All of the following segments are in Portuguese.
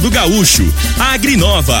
Do Gaúcho, Agrinova,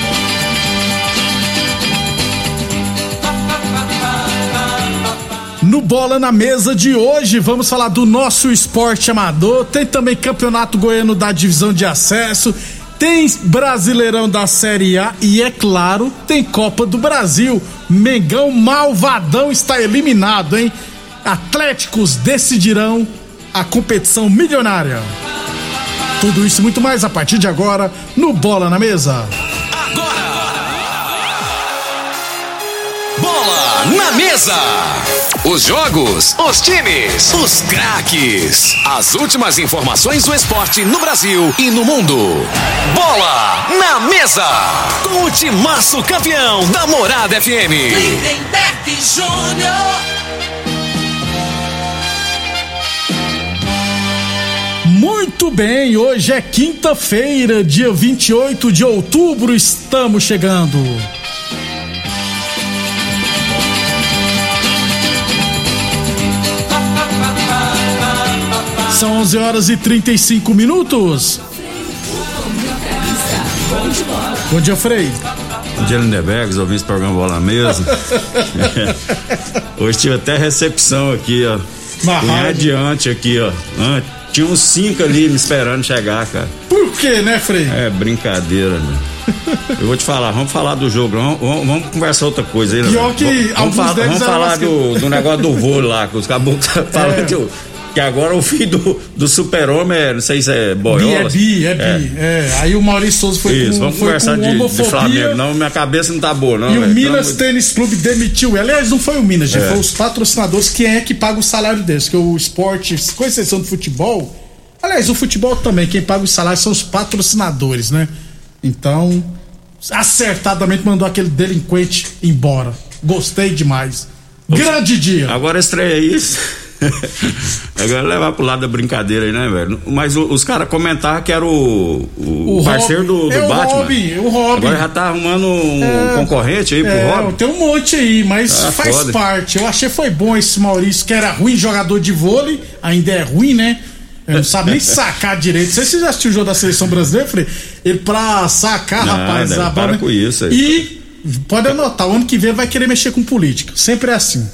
No Bola na Mesa de hoje, vamos falar do nosso esporte amador. Tem também Campeonato Goiano da Divisão de Acesso. Tem Brasileirão da Série A e, é claro, tem Copa do Brasil. Mengão Malvadão está eliminado, hein? Atléticos decidirão a competição milionária. Tudo isso e muito mais a partir de agora no Bola na Mesa. Bola na mesa. Os jogos, os times, os craques. As últimas informações do esporte no Brasil e no mundo. Bola na mesa. Com o timaço campeão da Morada FM. Lindenberg Júnior. Muito bem, hoje é quinta-feira, dia 28 de outubro, estamos chegando. São 11 horas e 35 minutos. Bom dia, Frei. Bom dia, Lindeberg, ouvindo esse programa Bola na Mesa. Hoje tive até recepção aqui, ó. Fui adiante aqui, ó. Tinha uns cinco ali me esperando chegar, cara. Por quê, né, Frei? É brincadeira, né? Eu vou te falar, vamos falar do jogo, vamos, vamos- conversar outra coisa aí, né? Pior que Vamos- alguns vamos, falar- vamos falar do, do negócio do vôlei lá, que os caboclos falam É. que, o- que agora o filho do, do super-homem é, não sei se é Bi, boiola. é bi, é bi. É. Aí o Maurício Souza foi Isso, com, vamos foi conversar com de, de. Flamengo. Não, minha cabeça não tá boa, não. E o velho. Minas Pelo Tênis Clube demitiu. Aliás, não foi o Minas, É. foi os patrocinadores. Quem é que paga o salário deles? Que o esporte, com exceção do futebol. Aliás, o futebol também, quem paga os salários são os patrocinadores, né? Então, acertadamente mandou aquele delinquente embora. Gostei demais. Grande dia. Agora estreia isso. Agora levar pro lado da brincadeira aí, né, velho? Mas o- os caras comentaram que era o, o, O parceiro Robin. do, do É o Batman. Robin, o Robin. Agora já tá arrumando um É. concorrente aí pro É, Robin. tem um monte aí, mas Ah, faz foda. parte. Eu achei foi bom esse Maurício, que era ruim jogador de vôlei, ainda é ruim, né? Ele não sabe nem sacar direito. Não sei se você já assistiu o jogo da seleção brasileira, eu falei, ele pra sacar, Nada, rapaz, a para com isso aí. E pode anotar, o ano que vem vai querer mexer com política. Sempre é assim.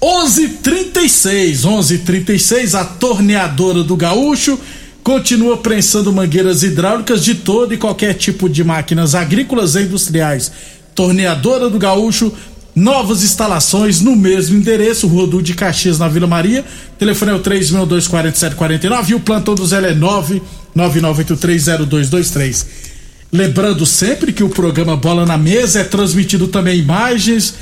11:36, 11:36, a torneadora do Gaúcho continua prensando mangueiras hidráulicas de todo e qualquer tipo de máquinas agrícolas e industriais. Torneadora do Gaúcho, novas instalações no mesmo endereço, Rua de Caxias, na Vila Maria. Telefone é o 3624749 e o plantão do Zé é 999830223. Lembrando sempre que o programa Bola na Mesa é transmitido também imagens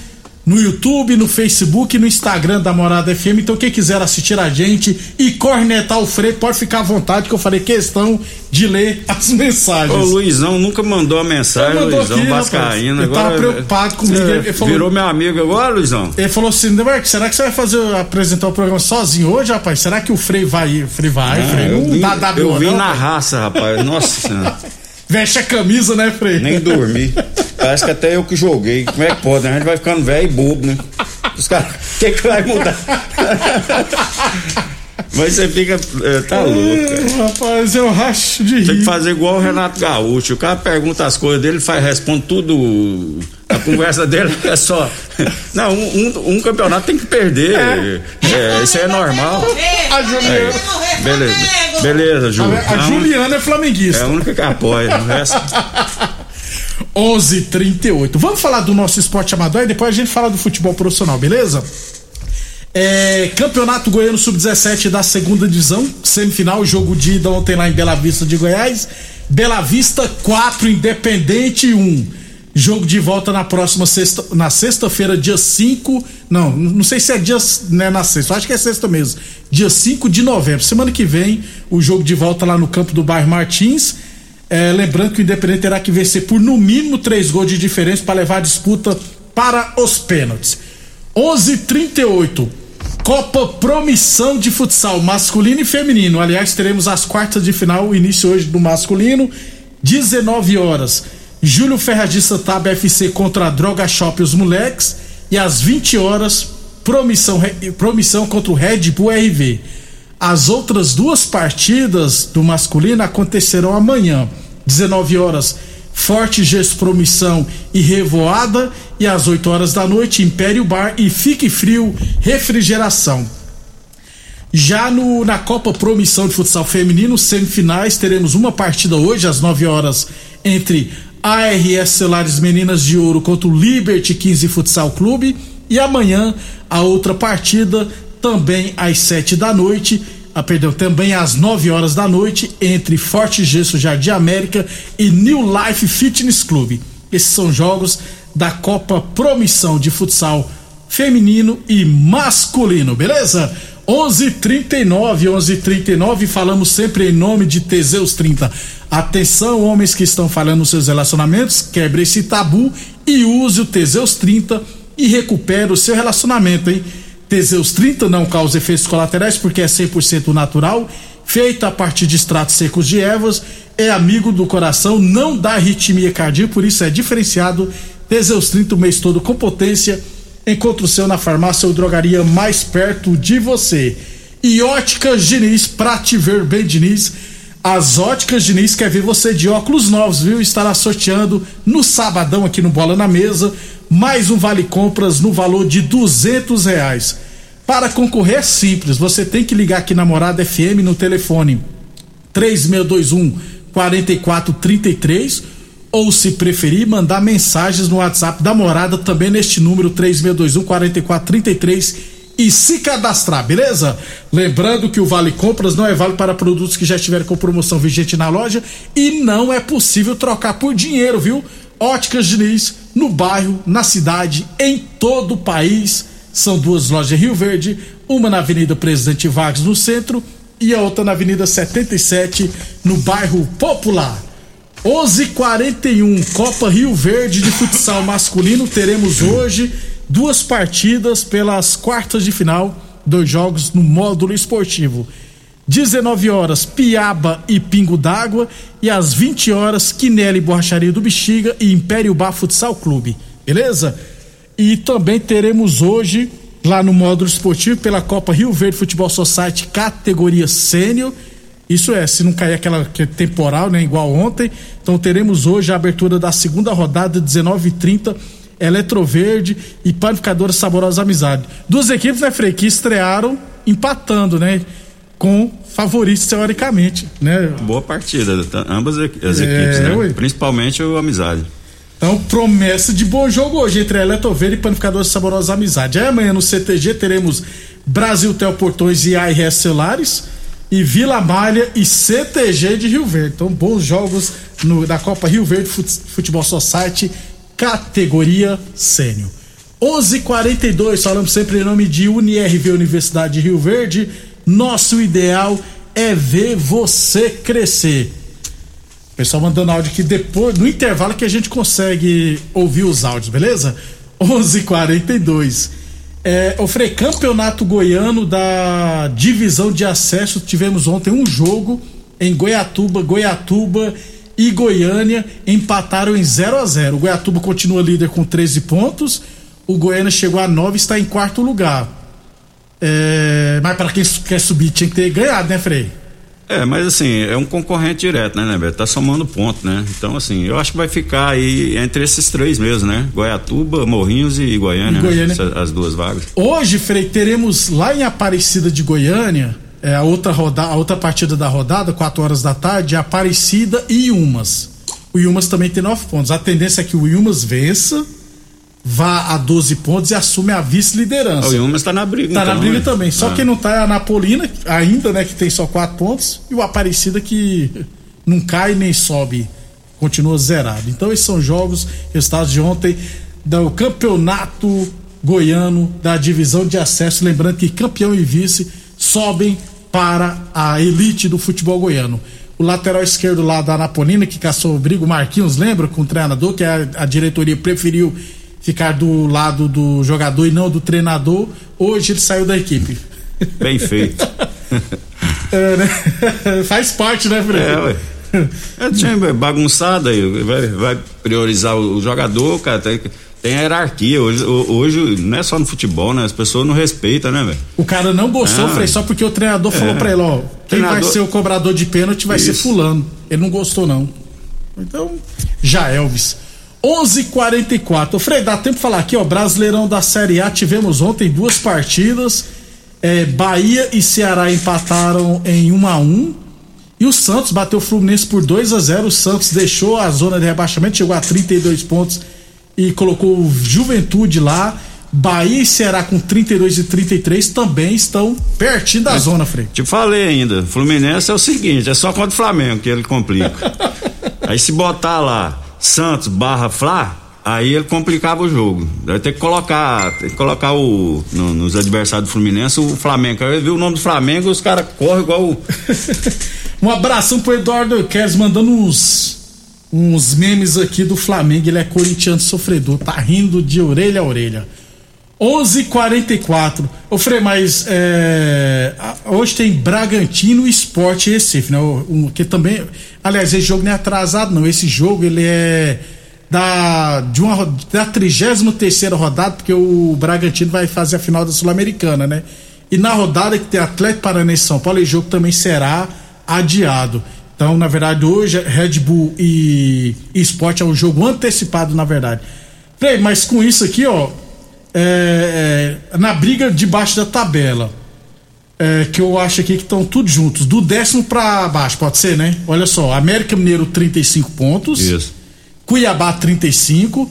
no YouTube, no Facebook e no Instagram da Morada FM. Então, quem quiser assistir a gente e cornetar o Frei, pode ficar à vontade, que eu falei questão de ler as mensagens. O Luizão nunca mandou a mensagem, mandou Luizão aqui. Vascaíno. Ele tava preocupado comigo, ele falou- Virou meu amigo agora, Luizão? Ele falou assim, Neberg, será que você vai fazer apresentar o programa sozinho hoje, rapaz? Será que o Frei vai? O Frei vai, Ah, Frei. eu vim, dá W, eu vim não, na raça, rapaz. Nossa senhora. Veste a camisa, né, Frei? Nem dormi. Parece que até eu que joguei. Como é que pode? né? A gente vai ficando velho e bobo, né? Os caras, o que, que vai mudar? Mas você fica. é, tá louco. cara. Rapaz, eu racho de rir. Tem que fazer igual o Renato Gaúcho. O cara pergunta as coisas dele, faz, responde tudo. A conversa dele é só. Não, um, um, um campeonato tem que perder. É. É, isso aí é normal. A Juliana. É, beleza, beleza, Ju. A, a Juliana é flamenguista. É a única que apoia. O resto. 11:38. Vamos falar do nosso esporte amador e depois a gente fala do futebol profissional, beleza? É, Campeonato Goiano Sub-17 da segunda divisão, semifinal, jogo de ida ontem lá em Bela Vista de Goiás. Bela Vista 4, Independente 1. Jogo de volta na próxima sexta, na sexta-feira, dia 5. Não, não sei se é dia né, na sexta, acho que é sexta mesmo. Dia 5 de novembro. Semana que vem, o jogo de volta lá no campo do bairro Martins. É, lembrando que o Independente terá que vencer por no mínimo três gols de diferença para levar a disputa para os pênaltis. 11:38 Copa Promissão de Futsal masculino e feminino. Aliás, teremos as quartas de final, início hoje do masculino, 19 horas. Júlio Ferradista Tab FC contra a Droga Shop os moleques e às 20 horas Promissão Promissão contra o Red Bull RV. As outras duas partidas do masculino acontecerão amanhã, 19 horas, Forte Gesso Promissão e Revoada, e às 8 horas da noite, Império Bar e Fique Frio Refrigeração. Já no, na Copa Promissão de Futsal Feminino, semifinais, teremos uma partida hoje, às 9 horas, entre ARS Celulares Meninas de Ouro contra o Liberty 15 Futsal Clube. E amanhã, a outra partida, também às 7 da noite, ah, perdão, também às 9 horas da noite, entre Forte Gesso Jardim América e New Life Fitness Club. Esses são jogos da Copa Promissão de Futsal Feminino e Masculino, beleza? 11:39, 11:39 falamos sempre em nome de Teseus 30. Atenção, homens que estão falando nos seus relacionamentos, quebre esse tabu e use o Teseus 30 e recupere o seu relacionamento, hein? Teseus 30 não causa efeitos colaterais porque é 100% natural, feito a partir de extratos secos de ervas, é amigo do coração, não dá arritmia cardíaca, por isso é diferenciado. Teseus 30 o mês todo com potência. Encontre o seu na farmácia ou drogaria mais perto de você. E Óticas Diniz, pra te ver bem, Diniz. As Óticas Diniz quer ver você de óculos novos, viu? Estará sorteando no sabadão aqui no Bola na Mesa mais um vale compras no valor de duzentos reais. Para concorrer é simples, você tem que ligar aqui na Morada FM no telefone 3621 4433 ou se preferir mandar mensagens no WhatsApp da Morada também neste número 3621 4433 e se cadastrar, beleza? Lembrando que o Vale Compras não é válido para produtos que já estiverem com promoção vigente na loja e não é possível trocar por dinheiro, viu? Óticas Diniz, no bairro, na cidade, em todo o país. São duas lojas em Rio Verde, uma na Avenida Presidente Vargas, no centro, e a outra na Avenida 77, no bairro Popular. 11:41 Copa Rio Verde de futsal masculino. Teremos hoje duas partidas pelas quartas de final, dois jogos no módulo esportivo. 19 horas Piaba e Pingo d'Água e às 20 horas Quinelli Borracharia do Bexiga e Império Bar Futsal Clube. Beleza? E também teremos hoje lá no módulo esportivo pela Copa Rio Verde Futebol Society categoria sênior. Isso é, se não cair aquela que temporal, né, igual ontem. Então teremos hoje a abertura da segunda rodada 19:30 Eletroverde e Panificadora Saborosa Amizade. Duas equipes, né, Frei, que estrearam empatando, né? Com favoritos teoricamente, né? Boa partida, tá? ambas as É, equipes, né? ué. Principalmente o Amizade. Então, promessa de bom jogo hoje entre Eletroverde e Panificadora Saborosa Amizade. Aí amanhã no CTG teremos Brasil Tel Portões e ARS Celulares e Vila Malha e CTG de Rio Verde. Então, bons jogos no, da Copa Rio Verde Fut- Futebol Society, categoria sênior. 11:42 falamos sempre em nome de UniRV Universidade de Rio Verde. Nosso ideal é ver você crescer. Pessoal mandando áudio aqui depois, no intervalo que a gente consegue ouvir os áudios, beleza? 11:42. É, o Frei, campeonato goiano da divisão de acesso, tivemos ontem um jogo em Goiatuba, Goiatuba e Goiânia empataram em 0 a 0 O Goiatuba continua líder com 13 pontos, o Goiânia chegou a 9 e está em quarto lugar. É, mas para quem quer subir tinha que ter ganhado, né, Frei? É, mas assim, é um concorrente direto, né, né, Beto? Tá somando ponto, né? Então, assim, eu acho que vai ficar aí entre esses três mesmo, né? Goiatuba, Morrinhos e Goiânia. E Goiânia. Né? As duas vagas. Hoje, Frei, teremos lá em Aparecida de Goiânia, é, a, outra roda, a outra partida da rodada, 4 horas da tarde, Aparecida e Umas. O Yumas também tem 9 pontos. A tendência é que o Yumas vença, vá a 12 pontos e assume a vice-liderança. O Yumas tá na briga, Tá então, na briga né? também. Só Ah. que não tá é a Napolina, ainda, né, que tem só 4 pontos, e o Aparecida que não cai nem sobe, continua zerado. Então esses são jogos, resultados de ontem do campeonato goiano da divisão de acesso. Lembrando que campeão e vice sobem para a elite do futebol goiano. O lateral esquerdo lá da Napolina, que caçou o brigo, Marquinhos, lembra? Com o treinador, que a, a diretoria preferiu ficar do lado do jogador e não do treinador. Hoje ele saiu da equipe. Bem feito. É, né? Faz parte, né, Fred? É, ué. É aí, vai, vai priorizar o, o jogador, cara, tem, tem a hierarquia. Hoje, ho- hoje não é só no futebol, né? As pessoas não respeitam, né, velho? O cara não gostou, Ah, Frei, só porque o treinador falou pra ele, ó, quem vai Treinador- ser o cobrador de pênalti vai ser Isso. fulano. Ele não gostou, não. Então, já Elvis. 11:44. Frei, dá tempo de falar aqui, ó, Brasileirão da Série A, tivemos ontem duas partidas. É, Bahia e Ceará empataram em 1 a 1 e o Santos bateu o Fluminense por 2 a 0 O Santos deixou a zona de rebaixamento, chegou a 32 pontos e colocou Juventude lá. Bahia e Ceará com 32 e 33 também estão pertinho da zona, Frei. Te falei ainda, Fluminense é o seguinte, é só contra o Flamengo que ele complica. aí se botar lá Santos barra Fla, aí ele complicava o jogo. Vai ter que colocar, tem que colocar o no- nos adversários do Fluminense o Flamengo. Aí viu o nome do Flamengo, os caras correm igual o Um abração pro Eduardo Queres mandando uns, uns memes aqui do Flamengo. Ele é corintiano sofredor, tá rindo de orelha a orelha. 11:44. Ô Frei, mas é, hoje tem Bragantino Esporte Recife, né? Um, que também, aliás, esse jogo não é atrasado, não. Esse jogo ele é da de uma da 33 terceira rodada, porque o Bragantino vai fazer a final da Sul-Americana, né? E na rodada que tem Atlético Paranaense São Paulo, esse jogo também será adiado. Então, na verdade, hoje Red Bull e, e Sport é um jogo antecipado, na verdade. Frei, mas com isso aqui, ó, é, é, na briga debaixo da tabela, é, que eu acho aqui que estão tudo juntos, do décimo pra baixo, pode ser, né? Olha só, América Mineiro 35 pontos. Isso. Cuiabá 35,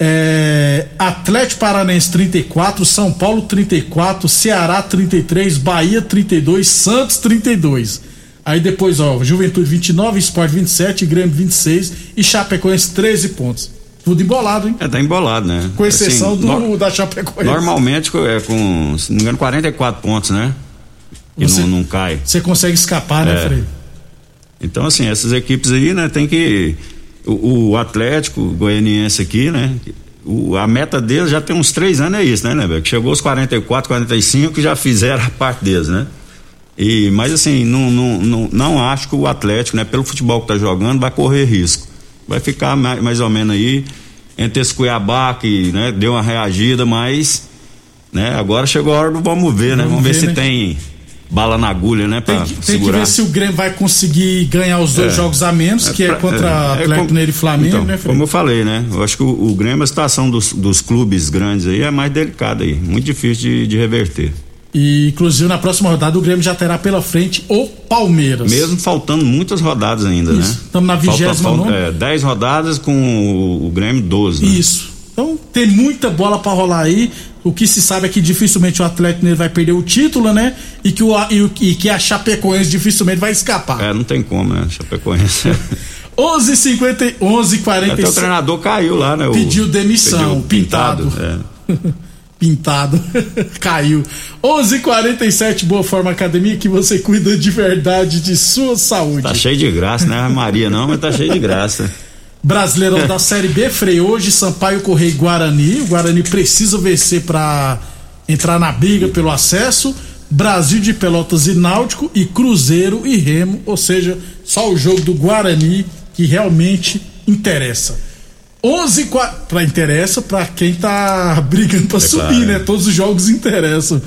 é, Atlético Paranense 34, São Paulo 34, Ceará 33, Bahia 32, Santos 32. Aí depois, ó, Juventude 29, Sport 27, Grêmio 26 e Chapecoense 13 pontos. Tudo embolado, hein? É, tá embolado, né? Com exceção Assim, do nor- da Chapecoense. Normalmente é com, se não me engano, 44 pontos, né? E não, não cai. Você consegue escapar, né, É. Frei? Então, assim, essas equipes aí, né, tem que. O, o Atlético o Goianiense aqui, né? O, a meta deles já tem uns três anos, é isso, né, né? Que chegou aos 44, 45 que já fizeram a parte deles, né? E, mas assim, não, não, não, não acho que o Atlético, né, pelo futebol que tá jogando, vai correr risco. Vai ficar mais, mais ou menos aí entre esse Cuiabá que né, deu uma reagida, mas né, agora chegou a hora do vamos ver, né? Vamos Vamos ver, ver, se né? tem bala na agulha, né? Pra Tem que, tem que segurar. ver se o Grêmio vai conseguir ganhar os dois É. jogos a menos, que é, pra- contra é, Atlético é como- Mineiro e Flamengo, então, né, Frei? Como eu falei, né? Eu acho que o, o Grêmio, a situação dos, dos clubes grandes aí é mais delicada aí, muito difícil de, de reverter. E inclusive na próxima rodada o Grêmio já terá pela frente o Palmeiras. Mesmo faltando muitas rodadas ainda, Isso. né? Tamo na Falta- 29ª. falta, É, 10 rodadas com o, Grêmio 12, né? Isso. Então tem muita bola pra rolar aí. O que se sabe é que dificilmente o Atlético Mineiro vai perder o título, né? E que, o, e, e que a Chapecoense dificilmente vai escapar. É, não tem como, né? Chapecoense. 11:50 11 Até o 45 treinador caiu lá, né? O- Pediu demissão, pediu pintado. é. Pintado. Caiu. 11:47 Boa Forma Academia que você cuida de verdade de sua saúde. Tá cheio de graça, né? Maria não, mas tá cheio de graça. Brasileirão da Série B, Frei, hoje Sampaio Correia e Guarani. O Guarani precisa vencer para entrar na briga pelo acesso. Brasil de Pelotas e Náutico e Cruzeiro e Remo, ou seja, só o jogo do Guarani que realmente interessa. 11 para interessa para quem tá brigando para subir, claro. né? Todos os jogos interessam.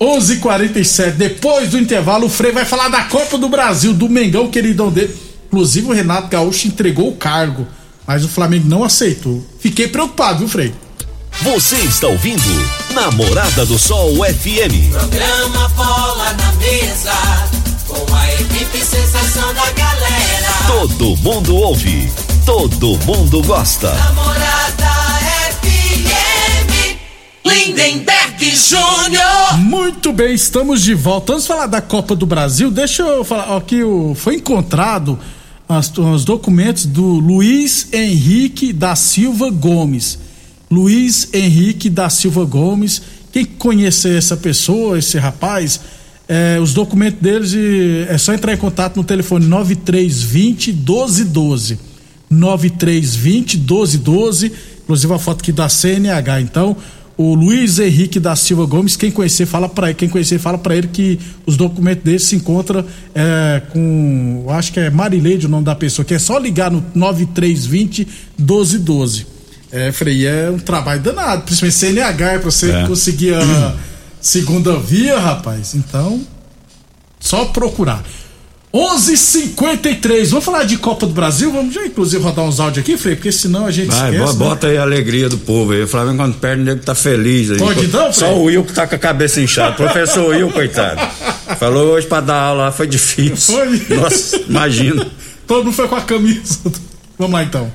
11:47 depois do intervalo, o Frei vai falar da Copa do Brasil, do Mengão, queridão dele. Inclusive o Renato Gaúcho entregou o cargo, mas o Flamengo não aceitou. Fiquei preocupado, viu, Frei? Você está ouvindo Namorada do Sol FM. Programa Bola na Mesa, com a equipe sensação da galera. Todo mundo ouve, todo mundo gosta. Namorada FM, Lindenberg Júnior. Muito bem, estamos de volta. Vamos falar da Copa do Brasil. Deixa eu falar aqui, o- foi encontrado as- os documentos do Luiz Henrique da Silva Gomes. Luiz Henrique da Silva Gomes. Quem conhecer essa pessoa, esse rapaz, é, os documentos deles é só entrar em contato no telefone 9320 1212. 9320 1212. Inclusive a foto aqui da CNH. Então, o Luiz Henrique da Silva Gomes, quem conhecer, fala para quem conhecer, fala para ele que os documentos dele se encontram é, com, acho que é Marileide o nome da pessoa, que é só ligar no 9320 1212. É, Frei, é um trabalho danado, principalmente CNH, para você É. conseguir a segunda via, rapaz. Então, só procurar. 11:53. Vamos falar de Copa do Brasil? Vamos já inclusive rodar uns áudios aqui, Frei, porque senão a gente Vai, esquece. né? bota aí a alegria do povo aí. O Flamengo quando perde, o nego tá feliz aí. Pode então, Só o Will que tá com a cabeça inchada. Professor Will, coitado. Falou hoje pra dar aula foi difícil. Foi. Nossa, imagina. Todo mundo foi com a camisa. Vamos lá então.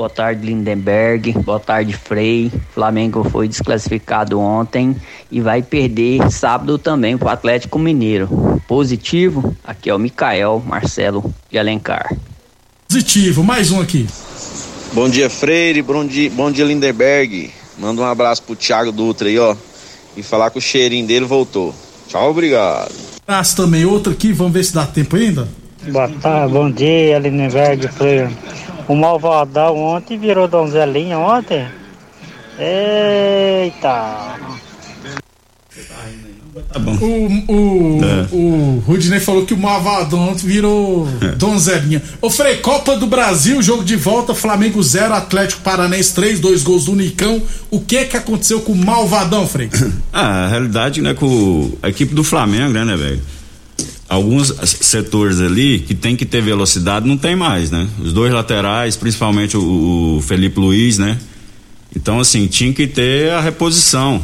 Boa tarde, Lindenberg. Boa tarde, Frei. Flamengo foi desclassificado ontem e vai perder sábado também para o Atlético Mineiro. Positivo, aqui é o Mikael Marcelo de Alencar. Positivo, mais um aqui. Bom dia, Freire. Bom dia, bom dia Lindenberg. Manda um abraço pro Thiago Dutra aí, ó. E falar que o cheirinho dele voltou. Tchau, obrigado. Traz também outro aqui, vamos ver se dá tempo ainda. Boa tarde, bom dia, Lindenberg Freire. O Malvadão ontem virou donzelinha ontem. Eita! Tá bom. O, o, É. o Rudney falou que o Mavadão virou É. donzelinha. Ô Frei, Copa do Brasil, jogo de volta, Flamengo 0, Atlético Paranense 3, dois gols do Nicão. O que que aconteceu com o Malvadão, Frei? Ah, a realidade, né, com o- a equipe do Flamengo, né, né, velho? Alguns setores ali que tem que ter velocidade não tem mais, né? Os dois laterais, principalmente o, o Felipe Luiz, né? Então, assim, tinha que ter a reposição.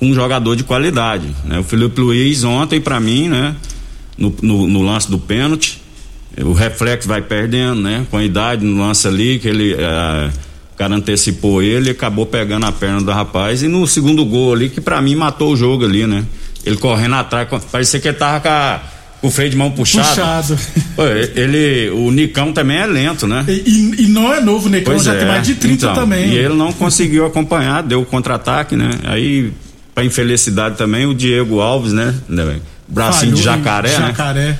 Um jogador de qualidade, né? O Felipe Luiz ontem, pra mim, né? No, no, no lance do pênalti, o reflexo vai perdendo, né? Com a idade no lance ali, que ele. eh, o cara antecipou ele acabou pegando a perna do rapaz. E no segundo gol ali, que pra mim matou o jogo ali, né? Ele correndo atrás, parecia que ele tava com, a- com o freio de mão puxado. Puxado. Pô, ele, o Nicão também é lento, né? E, e- não é novo, Necão, Pois já é. tem mais de 30 então, também. E ele não conseguiu acompanhar, deu contra-ataque, né? Aí, pra infelicidade também, o Diego Alves, né? Bracinho de Falhou, jacaré, né? Jacaré.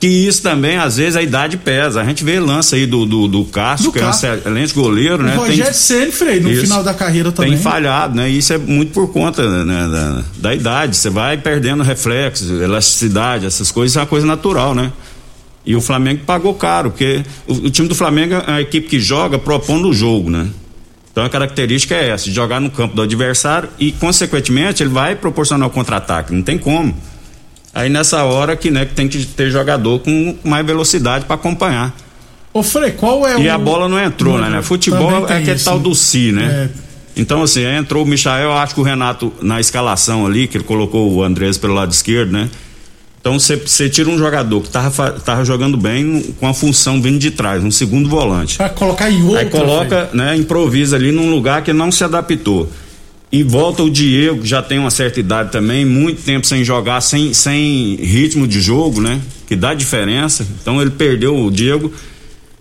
Que isso também, às vezes, a idade pesa. A gente vê lance aí do, do, do Castro, Do que é um excelente goleiro, O né? Rogério Ceni, Frei, no Isso. final da carreira também. Tem falhado, né? Isso é muito por conta né, da, da idade. Você vai perdendo reflexo, elasticidade, essas coisas, é uma coisa natural, né? E o Flamengo pagou caro, porque o, o time do Flamengo é a equipe que joga propondo o jogo, né? Então a característica é essa, jogar no campo do adversário e, consequentemente, ele vai proporcionar o contra-ataque, não tem como. Aí nessa hora que, né, que tem que ter jogador com mais velocidade para acompanhar. Ô, Frei, qual é o. E a bola não entrou, né? né? Futebol é aquele isso. tal do si, né? É. Então, assim, aí entrou o Michael, acho que o Renato, na escalação ali, que ele colocou o Andrés pelo lado esquerdo, né? Então, você- tira um jogador que tava, tava jogando bem com a função vindo de trás, um segundo volante. Pra colocar em outro. Aí coloca, né, improvisa ali num lugar que não se adaptou. E volta o Diego, já tem uma certa idade também, muito tempo sem jogar, sem, sem ritmo de jogo, né? Que dá diferença. Então ele perdeu o Diego.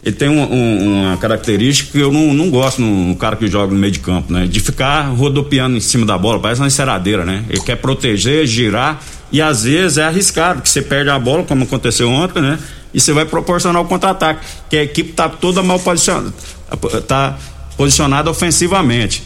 Ele tem um- um- uma característica que eu não, não gosto no, no cara que joga no meio de campo, né? De ficar rodopiando em cima da bola, parece uma enceradeira, né? Ele quer proteger, girar e às vezes é arriscado, que você perde a bola, como aconteceu ontem, né? E você vai proporcionar o contra-ataque, que a equipe tá toda mal posicionada, tá posicionada ofensivamente.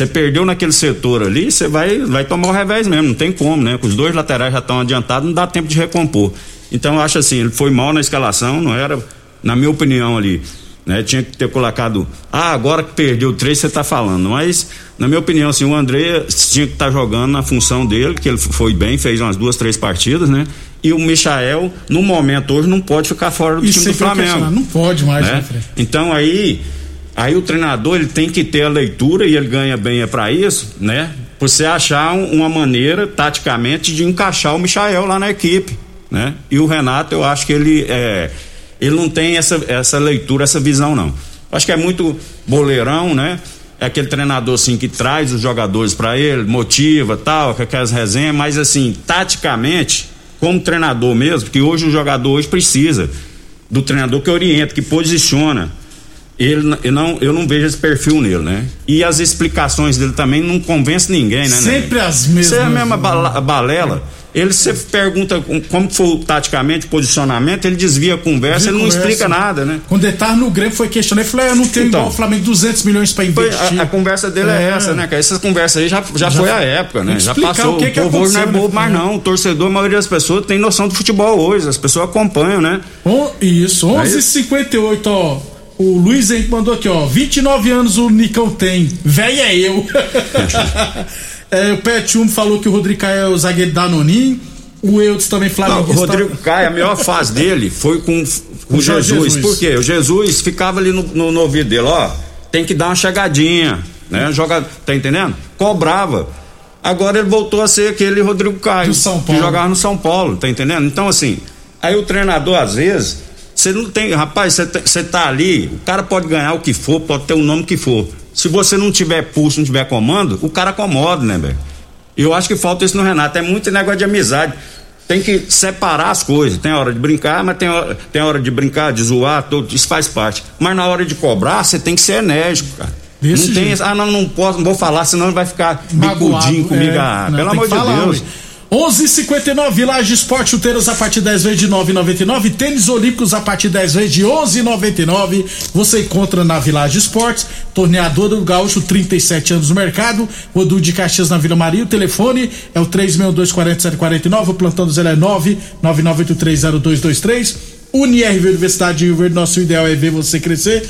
Você perdeu naquele setor ali, você vai, vai tomar o revés mesmo, não tem como, né? Com os dois laterais já estão adiantados, não dá tempo de recompor. Então eu acho assim, ele foi mal na escalação, não era, na minha opinião ali, né? Tinha que ter colocado, ah, agora que perdeu três você tá falando, mas na minha opinião, assim, o André tinha que estar tá jogando na função dele, que ele foi bem, fez umas duas, três partidas, né? E o Michael, no momento hoje, não pode ficar fora do E time do Flamengo. Não pode mais, né, né? Então aí, aí o treinador ele tem que ter a leitura e ele ganha bem é para isso, né? Pra você achar um- uma maneira taticamente de encaixar o Michael lá na equipe, né? E o Renato, eu acho que ele é, ele não tem essa essa leitura, essa visão não. Acho que é muito boleirão, né? É aquele treinador assim que traz os jogadores para ele, motiva, tal, com aquelas resenhas, mas assim, taticamente, como treinador mesmo, que hoje o jogador hoje precisa do treinador que orienta, que posiciona. Ele, eu, não, eu não vejo esse perfil nele, né? E as explicações dele também não convence ninguém, né? Sempre né? as mesmas. Isso é a mesma bala- balela. Ele você pergunta com- como foi taticamente o posicionamento, ele desvia a conversa, ele não Conversa. explica nada, né? Quando ele tava no Grêmio, foi questionado. Ele falou: "É, eu não tenho Então. igual o Flamengo 200 milhões Foi, investir. a, a conversa dele é, É. essa, né, cara? Essas conversas aí já, já, Já foi a época, né? que Já passou. o que que o povo hoje não é aconteceu, bobo né? mais não. O torcedor, a maioria das pessoas tem noção do futebol hoje. As pessoas acompanham, né? Isso, 11h58, ó. O Luiz Henrique mandou aqui, ó. 29 anos o Nicão tem. Véi é eu. É, o Pet 1 falou que o Rodrigo Caio é o zagueiro da Nonim. O Eudes também Não, Flamengo. o Rodrigo Caio, a melhor fase dele foi com, com O Jesus. Jesus. Por quê? O Jesus ficava ali no, no, no ouvido dele, ó, tem que dar uma chegadinha, né? Joga, tá entendendo? Cobrava. Agora ele voltou a ser aquele Rodrigo Caio, Do São que Paulo. jogava no São Paulo, tá entendendo? Então, assim, aí o treinador, às vezes, você não tem, rapaz, você tá- ali, o cara pode ganhar o que for, pode ter o nome que for. Se você não tiver pulso, não tiver comando, o cara acomoda, né, velho? E eu acho que falta isso no Renato. É muito negócio de amizade. Tem que separar as coisas. Tem hora de brincar, mas tem hora, tem hora de brincar, de zoar, tudo, isso faz parte. Mas na hora de cobrar, você tem que ser enérgico, cara. Desse não tem jeito. ah, não, não posso, não vou falar, senão ele vai ficar Magoado, bicudinho comigo. é. Ah, Não, pelo amor de falar, Deus. ué. 11:59 Village Esporte Chuteiros a partir 10 vezes de 9,99. Tênis Olímpicos a partir 10 vezes de 11,99. Você encontra na Village Esportes. Torneador do Gaúcho, 37 anos no mercado. Rodul de Caxias na Vila Maria. O telefone é o 362-4749. O plantão do Zé é 999830223. UniRV Universidade de Rio Verde. Nosso ideal é ver você crescer.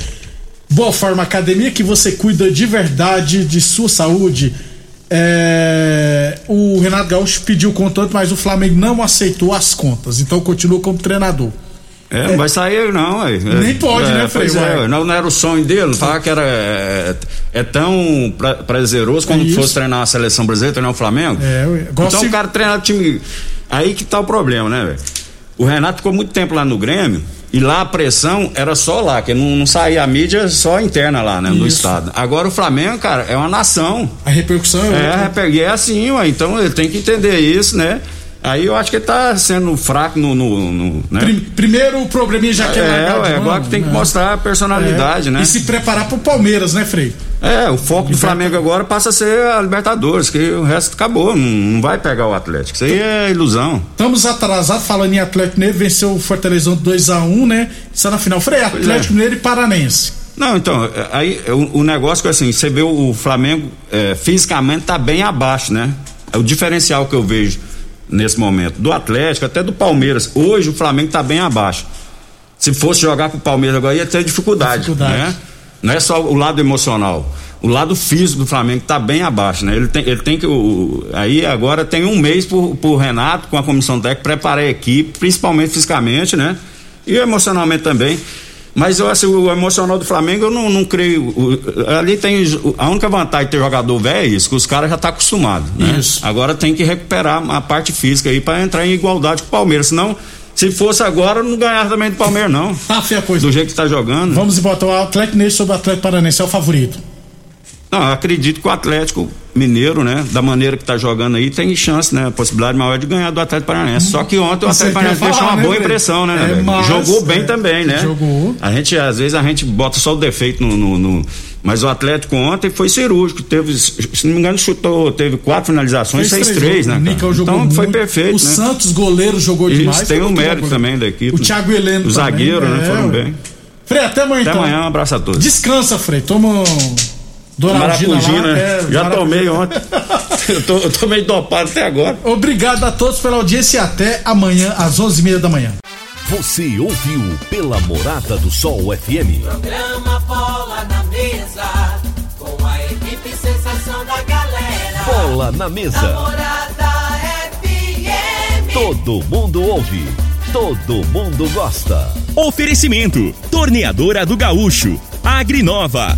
Boa Forma Academia, que você cuida de verdade de sua saúde. É, o Renato Gaúcho pediu contante, mas o Flamengo não aceitou as contas, então continua como treinador. É, não vai sair não. Nem pode, é, né, Frei? é, não, não era o sonho dele, falar que era é, é tão pra- prazeroso como Isso. fosse treinar a seleção brasileira, treinar o Flamengo. É, então o cara treina o time. Aí que tá o problema, né, velho? O Renato ficou muito tempo lá no Grêmio e lá a pressão era só lá, que não, não saía a mídia só interna lá, né, no Isso. estado. Agora o Flamengo, cara, é uma nação. A repercussão é, É, outra. peguei assim, ué, então ele tem que entender isso, né? Aí eu acho que ele tá sendo fraco no. no, no, né? Prim- primeiro o probleminha já quer É, largar mão, agora que tem que né? mostrar a personalidade, É. né? E se preparar pro Palmeiras, né, Frei? É, o foco do Flamengo agora passa a ser a Libertadores, que o resto acabou, não, não vai pegar o Atlético. Isso aí é ilusão. Estamos atrasados, falando em Atlético Mineiro, venceu o Fortaleza 2x1, né? Está na final. Frei, Atlético é. Mineiro e Paranense. Não, então, é, aí é, o, o negócio é assim, você vê o, o Flamengo é, fisicamente tá bem abaixo, né? É o diferencial que eu vejo nesse momento do Atlético, até do Palmeiras. Hoje o Flamengo tá bem abaixo. Se fosse jogar com o Palmeiras agora ia ter dificuldade, Dificuldade. né? Não é só o lado emocional. O lado físico do Flamengo tá bem abaixo, né? Ele tem, ele tem que. O, aí agora tem um mês pro, pro Renato, com a comissão técnica, preparar a equipe, principalmente fisicamente, né? E emocionalmente também. Mas eu acho o emocional do Flamengo, eu não, não creio. o- ali tem. A única vantagem de ter jogador velho é isso, que os caras já estão acostumados. Né? Isso. Agora tem que recuperar a parte física aí para entrar em igualdade com o Palmeiras. Senão, se fosse agora, não ganhava também do Palmeiras, não. Tá feia a coisa. Do jeito que está jogando. Vamos botar o Atlético Mineiro sobre o Atlético Paranense, é o favorito. Não, eu acredito que o Atlético Mineiro, né, da maneira que tá jogando aí, tem chance, né, possibilidade maior de ganhar do Atlético Paranaense. Só que ontem o Atlético Paranaense deixou uma né, boa velho? impressão, né, É, mas, Jogou bem é, também, né? jogou. A gente, às vezes, a gente bota só o defeito no. no- no- Mas o Atlético ontem foi cirúrgico. Teve, se não me engano, chutou, teve quatro finalizações, fez, três, né? O cara? Nicão jogou então foi muito. perfeito. O né? Santos, goleiro, jogou Isso, demais. tem foi um mérito também da equipe. O né? Thiago Heleno Os também, zagueiros, né? é, Foram bem. Frei, até amanhã Até então. amanhã, um abraço a todos. Descansa, Frei. Toma um Doralgina Maracujina, lá. né? É, Já maracu- tomei ontem. eu, tô, eu tô meio dopado até agora. Obrigado a todos pela audiência e até amanhã às 11h30 da manhã. Você ouviu pela Morada do Sol FM. Programa Bola na Mesa, com a equipe sensação da galera. Bola na mesa. Namorada FM. Todo mundo ouve, todo mundo gosta. Oferecimento: Torneadora do Gaúcho, Agrinova,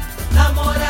Namorada